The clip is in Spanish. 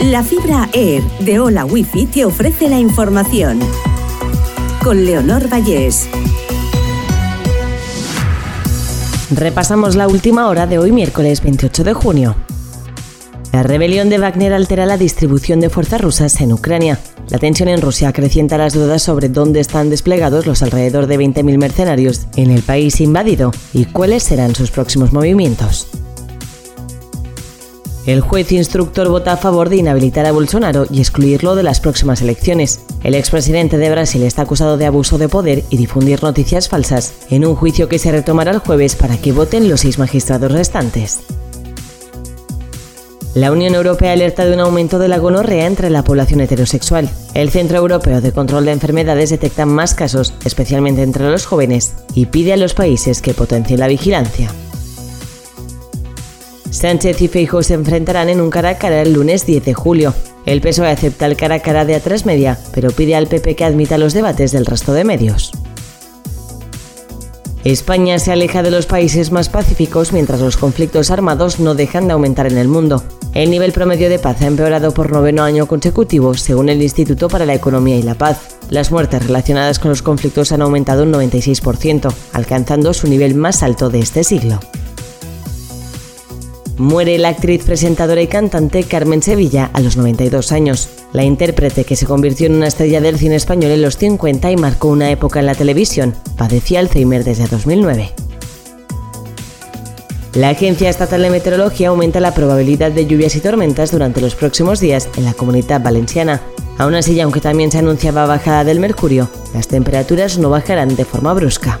La fibra Air de Hola Wifi te ofrece la información. Con Leonor Vallés. Repasamos la última hora de hoy miércoles 28 de junio. La rebelión de Wagner altera la distribución de fuerzas rusas en Ucrania. La tensión en Rusia acrecienta las dudas sobre dónde están desplegados los alrededor de 20.000 mercenarios en el país invadido y cuáles serán sus próximos movimientos. El juez instructor vota a favor de inhabilitar a Bolsonaro y excluirlo de las próximas elecciones. El expresidente de Brasil está acusado de abuso de poder y difundir noticias falsas en un juicio que se retomará el jueves para que voten los seis magistrados restantes. La Unión Europea alerta de un aumento de la gonorrea entre la población heterosexual. El Centro Europeo de Control de Enfermedades detecta más casos, especialmente entre los jóvenes, y pide a los países que potencien la vigilancia. Sánchez y Feijóo se enfrentarán en un cara a cara el lunes 10 de julio. El PSOE acepta el cara a cara de A3 Media, pero pide al PP que admita los debates del resto de medios. España se aleja de los países más pacíficos mientras los conflictos armados no dejan de aumentar en el mundo. El nivel promedio de paz ha empeorado por noveno año consecutivo, según el Instituto para la Economía y la Paz. Las muertes relacionadas con los conflictos han aumentado un 96%, alcanzando su nivel más alto de este siglo. Muere la actriz, presentadora y cantante Carmen Sevilla a los 92 años. La intérprete, que se convirtió en una estrella del cine español en los 50 y marcó una época en la televisión, padecía Alzheimer desde 2009. La Agencia Estatal de Meteorología aumenta la probabilidad de lluvias y tormentas durante los próximos días en la comunidad valenciana. Aún así, aunque también se anunciaba bajada del mercurio, las temperaturas no bajarán de forma brusca.